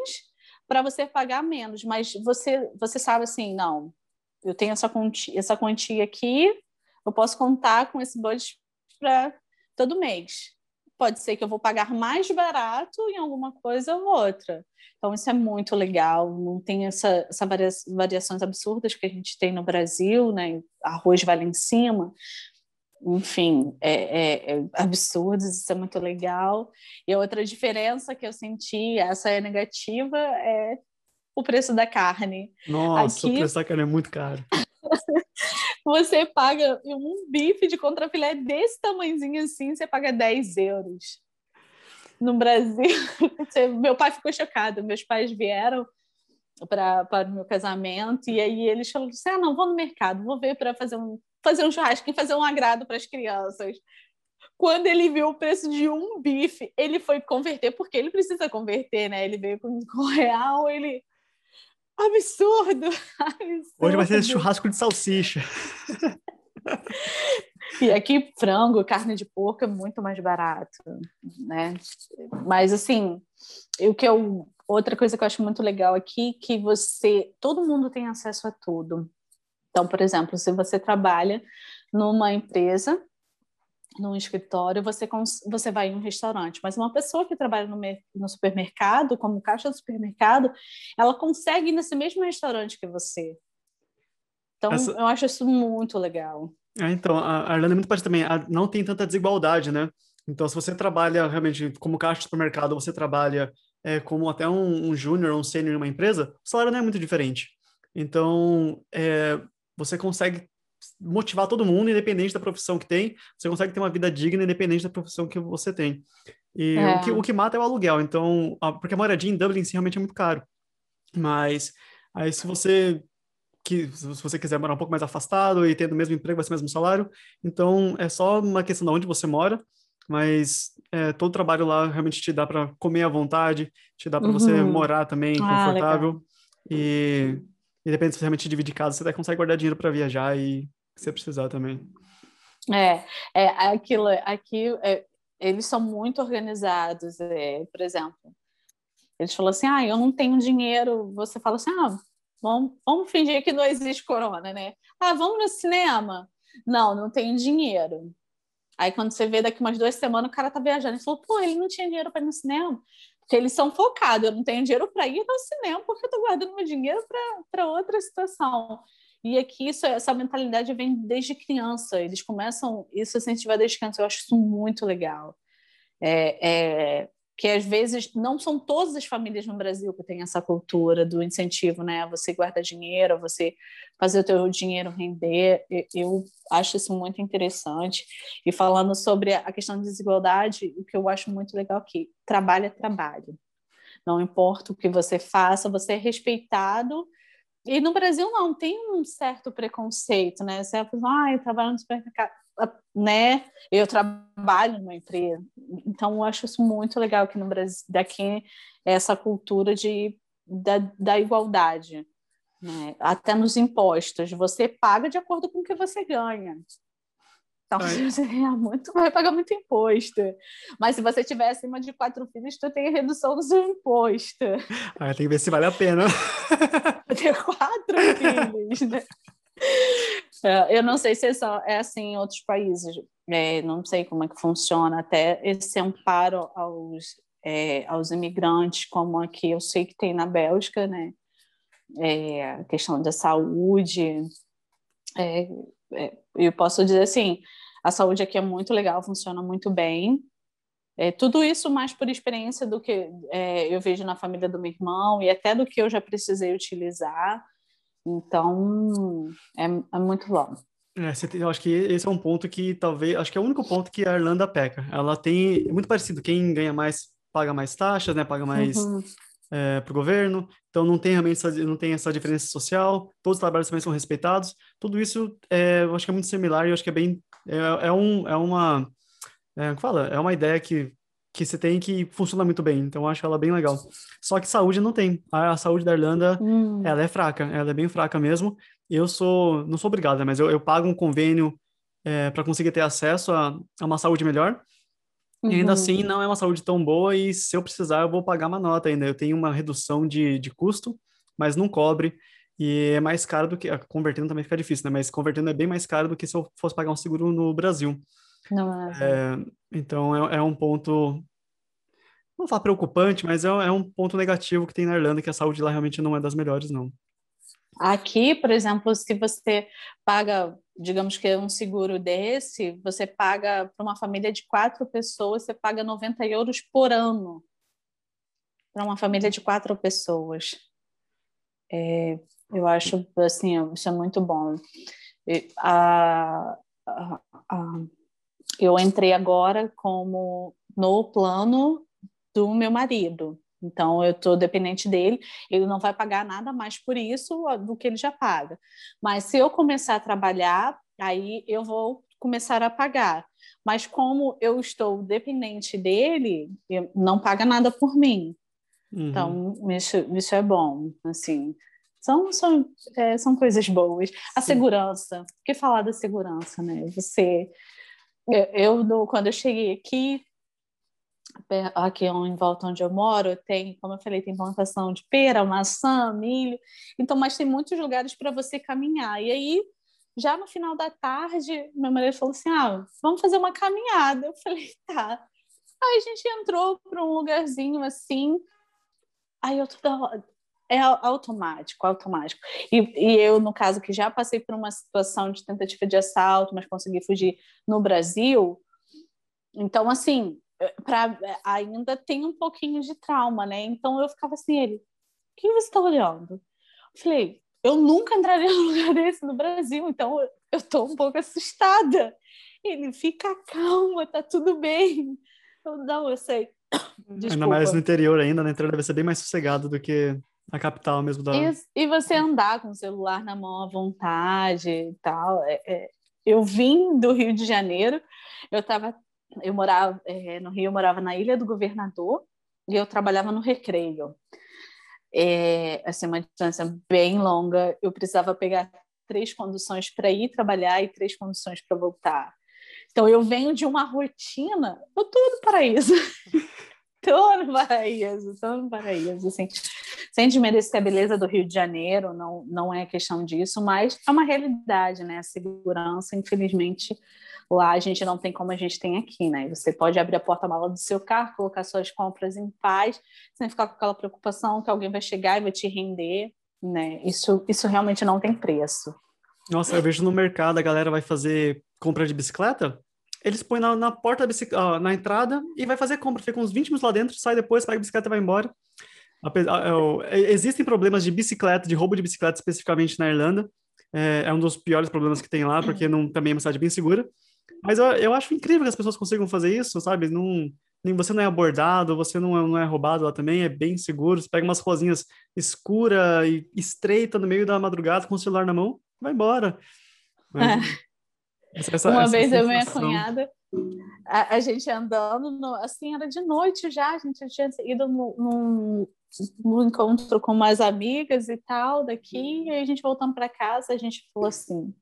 para você pagar menos, mas você você sabe assim, não, eu tenho essa quantia, essa quantia aqui, eu posso contar com esse budget para todo mês. Pode ser que eu vou pagar mais barato em alguma coisa ou outra. Então, isso é muito legal. Não tem essa, essa variações absurdas que a gente tem no Brasil, né? Arroz vale em cima. Enfim, é, é, é absurdo, isso é muito legal. E outra diferença que eu senti, essa é negativa, é o preço da carne. Nossa, Aqui... o preço da carne é muito caro. [laughs] você paga um bife de contrafilé desse tamanhozinho assim, você paga 10 euros. No Brasil, [laughs] meu pai ficou chocado. Meus pais vieram para o meu casamento e aí eles falaram assim: ah, não, vou no mercado, vou ver para fazer um, fazer um churrasco e fazer um agrado para as crianças. Quando ele viu o preço de um bife, ele foi converter, porque ele precisa converter, né? Ele veio com, [laughs] com real, ele Absurdo! [laughs] Absurdo! Hoje vai ser churrasco de salsicha. [laughs] E aqui frango, carne de porco é muito mais barato, né? Mas assim, o que eu outra coisa que eu acho muito legal aqui que você, todo mundo tem acesso a tudo. Então, por exemplo, se você trabalha numa empresa num escritório, você, você vai em um restaurante. Mas uma pessoa que trabalha no, no supermercado, como caixa do supermercado, ela consegue ir nesse mesmo restaurante que você. Então, Essa... eu acho isso muito legal. É, então, a Irlanda é muito parte também, não tem tanta desigualdade, né? Então, se você trabalha realmente como caixa do supermercado, você trabalha é, como até um, um júnior, um sênior em uma empresa, o salário não é muito diferente. Então, é, você consegue motivar todo mundo, independente da profissão que tem. Você consegue ter uma vida digna, independente da profissão que você tem. E é. o, que, o que mata é o aluguel. Então, a, porque a moradia em Dublin si, realmente é muito caro. Mas aí se você que se você quiser morar um pouco mais afastado e tendo o mesmo emprego, vai ser o mesmo salário. Então, é só uma questão de onde você mora, mas é, todo trabalho lá realmente te dá para comer à vontade, te dá para uhum. você morar também ah, confortável. e, e depende se você realmente dividir casa, você até consegue guardar dinheiro para viajar e se precisar também. É, é aquilo, aqui é, eles são muito organizados, é, por exemplo. Eles falam assim, ah, eu não tenho dinheiro. Você fala assim, ah, vamos, vamos fingir que não existe corona, né? Ah, vamos no cinema. Não, não tenho dinheiro. Aí quando você vê daqui umas duas semanas, o cara tá viajando. Ele falou, pô, ele não tinha dinheiro para ir no cinema. Porque eles são focados, eu não tenho dinheiro para ir no cinema porque eu tô guardando meu dinheiro para outra situação. E aqui isso, essa mentalidade vem desde criança. Eles começam isso a incentivar desde criança. Eu acho isso muito legal. É, é, que às vezes não são todas as famílias no Brasil que têm essa cultura do incentivo, né? Você guarda dinheiro, você fazer o teu dinheiro render. Eu acho isso muito interessante. E falando sobre a questão de desigualdade, o que eu acho muito legal aqui, trabalho é trabalho. Não importa o que você faça, você é respeitado e no Brasil não, tem um certo preconceito, né? Você fala, ah, eu trabalho no supermercado, né? Eu trabalho numa empresa. Então, eu acho isso muito legal aqui no Brasil, daqui, essa cultura de, da, da igualdade. Né? Até nos impostos, você paga de acordo com o que você ganha. Então, [laughs] você muito, vai pagar muito imposto. Mas se você tiver acima de quatro filhos, tu tem redução do seu imposto. Ah, tem que ver se vale a pena. [laughs] Ter quatro filhos, né? [laughs] É, eu não sei se é, só, é assim em outros países. É, não sei como é que funciona até esse amparo aos, é, aos imigrantes, como aqui eu sei que tem na Bélgica, né? É, questão da saúde. É, é, eu posso dizer assim, a saúde aqui é muito legal, funciona muito bem. É, tudo isso mais por experiência do que é, eu vejo na família do meu irmão e até do que eu já precisei utilizar. Então, é, é muito bom. É, eu acho que esse é um ponto que talvez, acho que é o único ponto que a Irlanda peca. Ela tem, é muito parecido, quem ganha mais paga mais taxas, né, paga mais uhum é, para o governo, então não tem realmente essa, não tem essa diferença social, todos os trabalhos também são respeitados, tudo isso é, eu acho que é muito similar e eu acho que é bem, é, é um, é uma, é, fala, é uma ideia que, que você tem que funciona muito bem, então eu acho ela bem legal. Só que saúde não tem, a, a saúde da Irlanda, hum. ela é fraca, ela é bem fraca mesmo, eu sou, não sou obrigada, né, mas eu, eu pago um convênio é, para conseguir ter acesso a, a uma saúde melhor, Uhum. E ainda assim não é uma saúde tão boa e se eu precisar eu vou pagar uma nota ainda. Eu tenho uma redução de, de custo, mas não cobre e é mais caro do que... Convertendo também fica difícil, né? Mas convertendo é bem mais caro do que se eu fosse pagar um seguro no Brasil. Não é. é então é, é, um ponto... Não falar preocupante, mas é, é um ponto negativo que tem na Irlanda, que a saúde lá realmente não é das melhores, não. Aqui, por exemplo, se você paga, digamos que um seguro desse, você paga para uma família de quatro pessoas, você paga 90 euros por ano para uma família de quatro pessoas. É, eu acho assim, isso é muito bom. A, a, a, eu entrei agora como no plano do meu marido. Então, eu estou dependente dele, ele não vai pagar nada mais por isso do que ele já paga. Mas se eu começar a trabalhar, aí eu vou começar a pagar. Mas como eu estou dependente dele, não paga nada por mim. Uhum. Então, isso, isso é bom, assim. São, são, é, são coisas boas. A Sim. segurança, o que falar da segurança, né? Você, eu, quando eu cheguei aqui, aqui em volta onde eu moro, tem, como eu falei, tem plantação de pera, maçã, milho, então, mas tem muitos lugares para você caminhar. E aí, já no final da tarde, meu marido falou assim: ah, vamos fazer uma caminhada. Eu falei, [laughs] tá. Aí a gente entrou para um lugarzinho assim, aí eu toda é automático, automático. E, e, eu, no caso, que já passei por uma situação de tentativa de assalto, mas consegui fugir no Brasil, então, assim, pra, ainda tem um pouquinho de trauma, né? Então eu ficava assim, ele, o que você está olhando? Eu falei, eu nunca entraria num [laughs] lugar desse no Brasil, então eu estou um pouco assustada. Ele, fica calma, tá tudo bem. Eu, não, eu sei. Desculpa. Ainda mais no interior ainda, na né? entrada deve ser bem mais sossegado do que a capital mesmo da. E, e, você andar com o celular na mão à vontade e tal. É, é, eu vim do Rio de Janeiro, eu tava, eu morava é, no Rio, eu morava na Ilha do Governador e eu trabalhava no Recreio. É, assim, uma distância bem longa, eu precisava pegar três conduções para ir trabalhar e três conduções para voltar. Então eu venho de uma rotina, eu tô no paraíso. [laughs] tô no paraíso, tô no paraíso, assim. Sem desmerecer a beleza do Rio de Janeiro, não, não é questão disso, mas é uma realidade, né? A segurança, infelizmente, lá a gente não tem como a gente tem aqui, né? Você pode abrir a porta-mala do seu carro, colocar suas compras em paz, sem ficar com aquela preocupação que alguém vai chegar e vai te render, né? Isso, isso realmente não tem preço. Nossa, eu vejo no mercado a galera vai fazer compra de bicicleta, eles põem na, na porta da bicicleta, na entrada e vai fazer compra. Fica uns 20 minutos lá dentro, sai depois, pega a bicicleta e vai embora. É existem problemas de bicicleta, de roubo de bicicleta especificamente na Irlanda. É, é um dos piores problemas que tem lá, porque não, também é uma cidade bem segura. Mas eu, eu acho incrível que as pessoas consigam fazer isso, sabe? Não, você não é abordado, você não é, não é roubado lá também, é bem seguro. Você pega umas ruazinhas escura e estreita no meio da madrugada com o celular na mão, vai embora. Mas, essa, essa, Uma essa vez sensação... eu e minha cunhada, a, a gente andando, no, assim, era de noite já, a gente tinha ido num, num encontro com umas amigas e tal daqui, e aí a gente voltando para casa, a gente falou assim,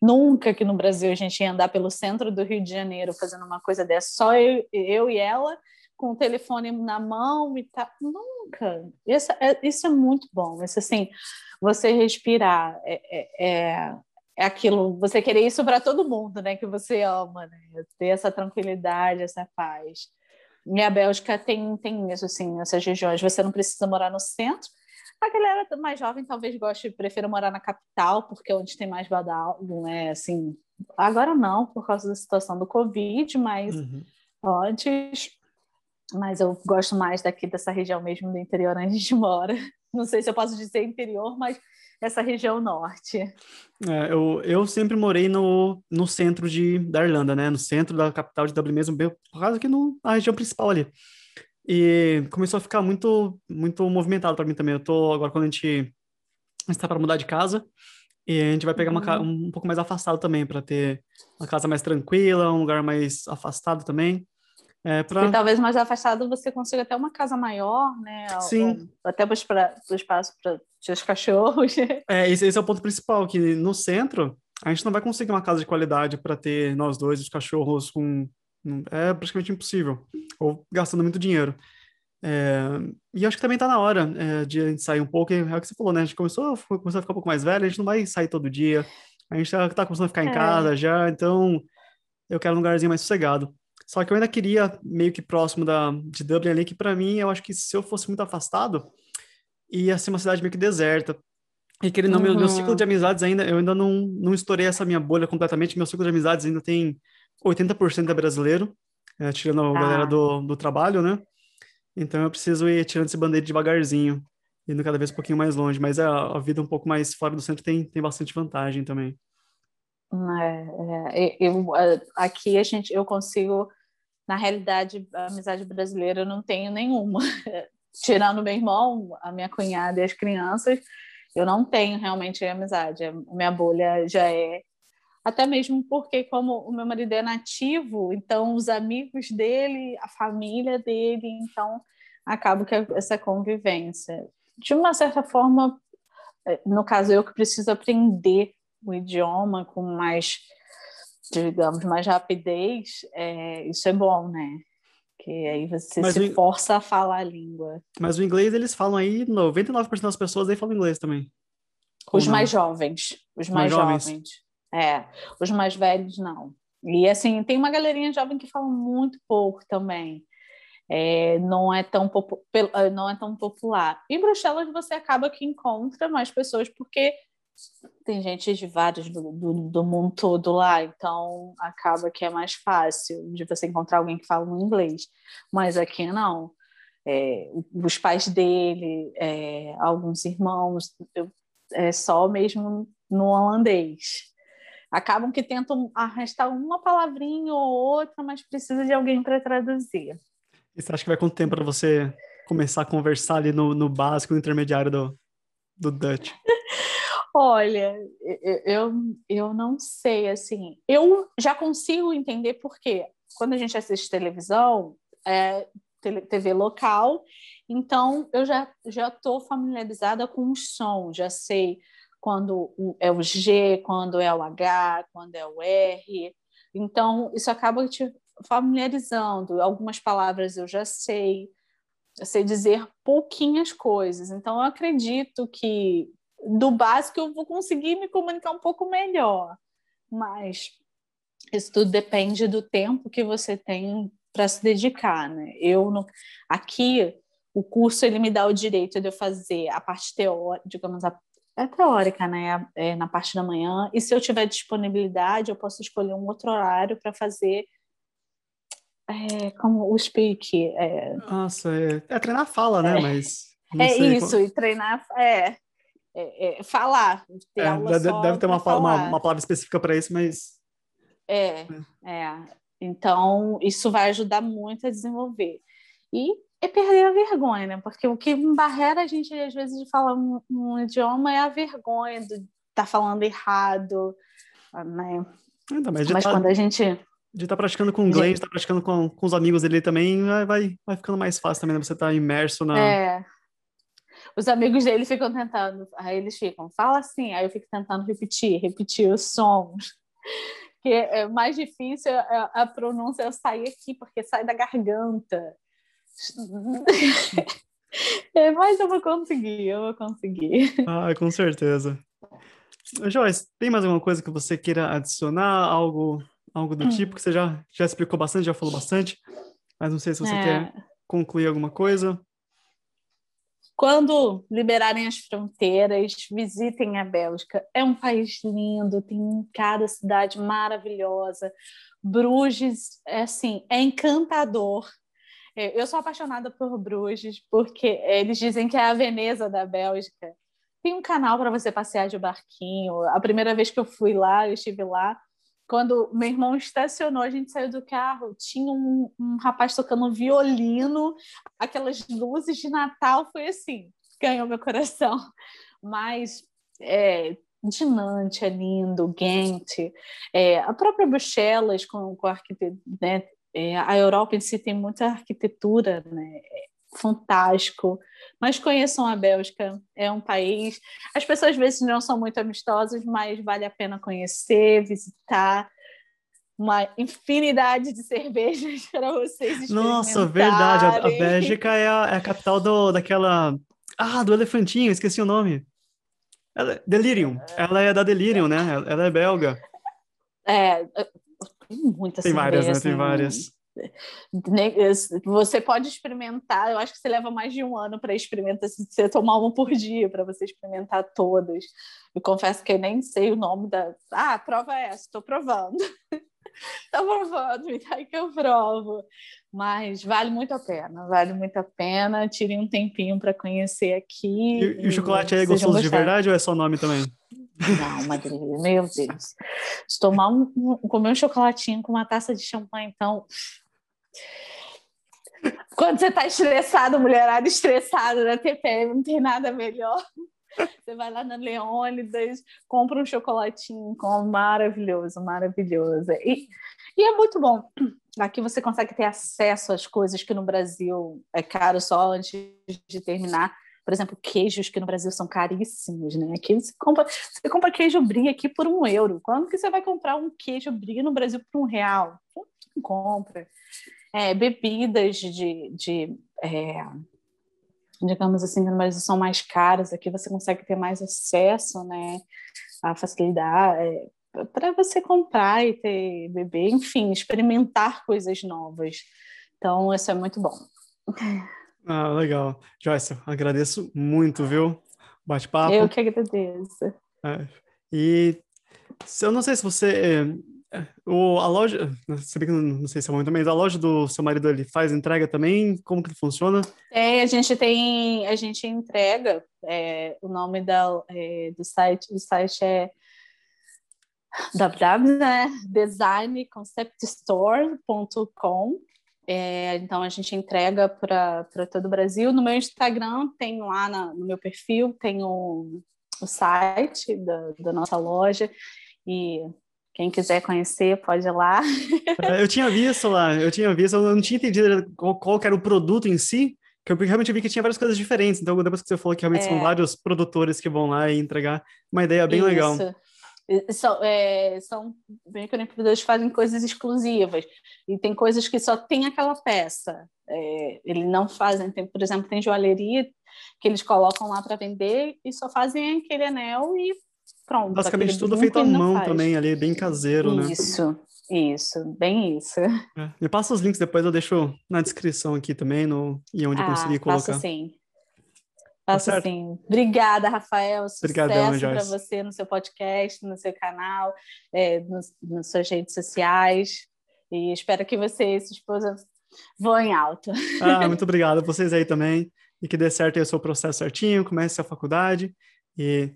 nunca que no Brasil a gente ia andar pelo centro do Rio de Janeiro fazendo uma coisa dessa, só eu, eu e ela com o telefone na mão e tal, nunca. Isso é, isso é muito bom, isso assim, você respirar, é, é, é é aquilo, você querer isso para todo mundo, né? Que você ama, né? Ter essa tranquilidade, essa paz. E a Bélgica tem, tem isso, assim, essas regiões. Você não precisa morar no centro. A galera mais jovem talvez goste, prefira morar na capital, porque é onde tem mais badal, né? Assim, agora não, por causa da situação do Covid, mas uhum. antes. Mas eu gosto mais daqui dessa região mesmo do interior onde a gente mora. Não sei se eu posso dizer interior, mas essa região norte. É, eu, eu sempre morei no, no centro de, da Irlanda, né? No centro da capital de Dublin mesmo, por causa que no, na região principal ali. E começou a ficar muito muito movimentado para mim também. Eu tô agora quando a gente está para mudar de casa e a gente vai pegar uma uhum. um pouco mais afastado também para ter uma casa mais tranquila, um lugar mais afastado também. É pra... E talvez mais afastado você consiga até uma casa maior, né? Sim. Ou, até para o espaço para os cachorros. [laughs] É, esse, esse, é o ponto principal, que no centro a gente não vai conseguir uma casa de qualidade para ter nós dois, os cachorros, com. É praticamente impossível. Ou gastando muito dinheiro. É, e acho que também está na hora é, de a gente sair um pouco. É o que você falou, né? A gente começou, começou a ficar um pouco mais velho, a gente não vai sair todo dia. A gente está tá começando a ficar em é. casa já, então eu quero um lugarzinho mais sossegado. Só que eu ainda queria meio que próximo da, de Dublin ali, que para mim, eu acho que se eu fosse muito afastado, ia ser uma cidade meio que deserta. E querendo uhum. meu, meu ciclo de amizades ainda, eu ainda não, não estourei essa minha bolha completamente. Meu ciclo de amizades ainda tem 80% é brasileiro, é, tirando a ah. galera do, do trabalho, né? Então eu preciso ir tirando esse band-aid devagarzinho, indo cada vez um pouquinho mais longe. Mas a, a vida um pouco mais fora do centro tem, tem bastante vantagem também. É, é, eu, aqui a gente, eu consigo, na realidade, amizade brasileira eu não tenho nenhuma. [laughs] Tirando meu irmão, a minha cunhada e as crianças, eu não tenho realmente amizade. A minha bolha já é. Até mesmo porque, como o meu marido é nativo, então os amigos dele, a família dele, então acaba que essa convivência. De uma certa forma, no caso, eu que preciso aprender o idioma com mais, digamos, mais rapidez, é, isso é bom, né? Que aí você Mas se o... força a falar a língua. Mas o inglês eles falam aí, 99% das pessoas aí falam inglês também. Os mais jovens. Os mais, mais jovens. É, os mais velhos não. E assim, tem uma galerinha jovem que fala muito pouco também. É, não, é tão não é tão popular. Em Bruxelas você acaba que encontra mais pessoas porque tem gente de vários do, do, do, mundo todo lá, então acaba que é mais fácil de você encontrar alguém que fala um inglês. Mas aqui não. É, os pais dele, é, alguns irmãos, eu, é só mesmo no holandês. Acabam que tentam arrastar uma palavrinha ou outra, mas precisa de alguém para traduzir. E você acha que vai quanto tempo para você começar a conversar ali no, no básico, no intermediário do, do Dutch? [laughs] Olha, eu, eu não sei, assim, eu já consigo entender porque quando a gente assiste televisão, é TV local, então eu já já estou familiarizada com os sons, já sei quando é o G, quando é o H, quando é o R, então isso acaba te familiarizando. Algumas palavras eu já sei, eu sei dizer pouquinhas coisas, então eu acredito que do básico eu vou conseguir me comunicar um pouco melhor, mas isso tudo depende do tempo que você tem para se dedicar, né? Eu no, aqui o curso ele me dá o direito de eu fazer a parte teórica, digamos a é teórica, né? É na parte da manhã. E se eu tiver disponibilidade, eu posso escolher um outro horário para fazer é, como o speak. É... Nossa, é, é treinar fala, né? Mas é isso, e treinar é, é, é, falar. Ter é, deve, deve ter uma, uma, uma, palavra específica para isso, mas. É, é. Então, isso vai ajudar muito a desenvolver. E é perder a vergonha, né? Porque o que barreira a gente, às vezes, de falar um, um idioma é a vergonha de estar tá falando errado, né? Então, mas, mas tá, quando a gente... De estar tá praticando com inglês, estar tá praticando com, com os amigos dele também, vai, vai, vai ficando mais fácil também, né? Você tá imerso na... É, os amigos dele ficam tentando, aí eles ficam, fala assim, aí eu fico tentando repetir, repetir os sons. Que é mais difícil a, a pronúncia sair aqui, porque sai da garganta. [laughs] é, mas eu vou conseguir, eu vou conseguir. Ah, com certeza. Joyce, tem mais alguma coisa que você queira adicionar? Algo, algo do tipo que você já, já explicou bastante, já falou bastante, mas não sei se você é. quer concluir alguma coisa. Quando liberarem as fronteiras, visitem a Bélgica. É um país lindo, tem cada cidade maravilhosa. Bruges, é assim, é encantador. É, eu sou apaixonada por Bruges, porque eles dizem que é a Veneza da Bélgica. Tem um canal para você passear de barquinho. A primeira vez que eu fui lá, eu estive lá, quando meu irmão estacionou, a gente saiu do carro, tinha um, um rapaz tocando violino, aquelas luzes de Natal, foi assim, ganhou meu coração. Mas é, Dinante é lindo, Ghent, é, a própria Bruxelas com, com a arquitetura, né, é, a Europa em si tem muita arquitetura, né? Fantástico. Mas conheçam a Bélgica, é um país. As pessoas às vezes não são muito amistosas, mas vale a pena conhecer, visitar. Uma infinidade de [laughs] cervejas para vocês Nossa, verdade. A, a Bélgica é a, é a, capital do, daquela. Ah, do elefantinho, esqueci o nome. Ela, Delirium. Ela é da Delirium, né? Ela é belga. É, tem muitas Tem várias, né? Tem várias. Você pode experimentar, eu acho que você leva mais de um ano para experimentar, se você tomar uma por dia para você experimentar todas. Eu confesso que eu nem sei o nome da. Ah, prova é essa, estou provando. [laughs] Estou provando, me dá que eu provo. Mas vale muito a pena, vale muito a pena. Tire um tempinho para conhecer aqui. E, e, o chocolate é gostoso de verdade ou é só nome também? Não, Madrinha, meu Deus. Se tomar um, um, comer um chocolatinho com uma taça de champanhe, então. Quando você está estressado, mulherada estressada na TPM, não tem nada melhor. Você vai lá na Leônidas, compra um chocolatinho, com maravilhoso, maravilhoso. E, e é muito bom. Aqui você consegue ter acesso às coisas que no Brasil é caro só antes de terminar por exemplo, queijos que no Brasil são caríssimos, né? Aqui você compra, você compra queijo brie aqui por um euro. Quando que você vai comprar um queijo brie no Brasil por um real? Não compra. É, bebidas de, de é, digamos assim, no Brasil são mais caras. Aqui você consegue ter mais acesso, né? A facilidade é, para você comprar e ter beber, enfim, experimentar coisas novas. Então, isso é muito bom. Ah, legal. Joyce, agradeço muito, viu? Bate-papo. Eu que agradeço. É. E eu não sei se você. O, a loja. Não, sei se é muito, mas a loja do seu marido ele faz entrega também? Como que funciona? É, a gente tem. A gente entrega. É, o nome da, é, do site, do site é www.designconceptstore.com É, então a gente entrega para todo o Brasil. No meu Instagram tem lá na, no meu perfil tem o, o site da, da nossa loja e quem quiser conhecer pode ir lá. É, eu tinha visto lá, eu tinha visto, eu não tinha entendido qual, qual era o produto em si, que eu realmente vi que tinha várias coisas diferentes. Então, depois que você falou que realmente é. são vários produtores que vão lá e entregar, uma ideia bem Isso. legal. São, é, são microempreendedores que fazem coisas exclusivas e tem coisas que só tem aquela peça. É, eles não fazem, tem, por exemplo, tem joalheria que eles colocam lá para vender e só fazem aquele anel e pronto. Basicamente tudo feito à mão também ali, bem caseiro, isso, né? Isso, isso, bem isso. É. Me passa os links depois, eu deixo na descrição aqui também, no, e onde ah, conseguir colocar. sim. Faço tá sim. Obrigada, Rafael. Sucesso para você no seu podcast, no seu canal, é, no, nas suas redes sociais. E espero que você e sua esposa voem alto. Ah, muito obrigado. Vocês aí também. E que dê certo aí o seu processo certinho, comece a faculdade. E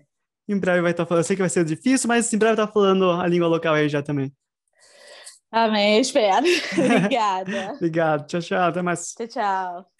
em breve vai estar falando. Eu sei que vai ser difícil, mas em breve estar falando a língua local aí já também. Amém, espero. [laughs] [laughs] Obrigada. Obrigado. Tchau, tchau. Até mais. Tchau, tchau.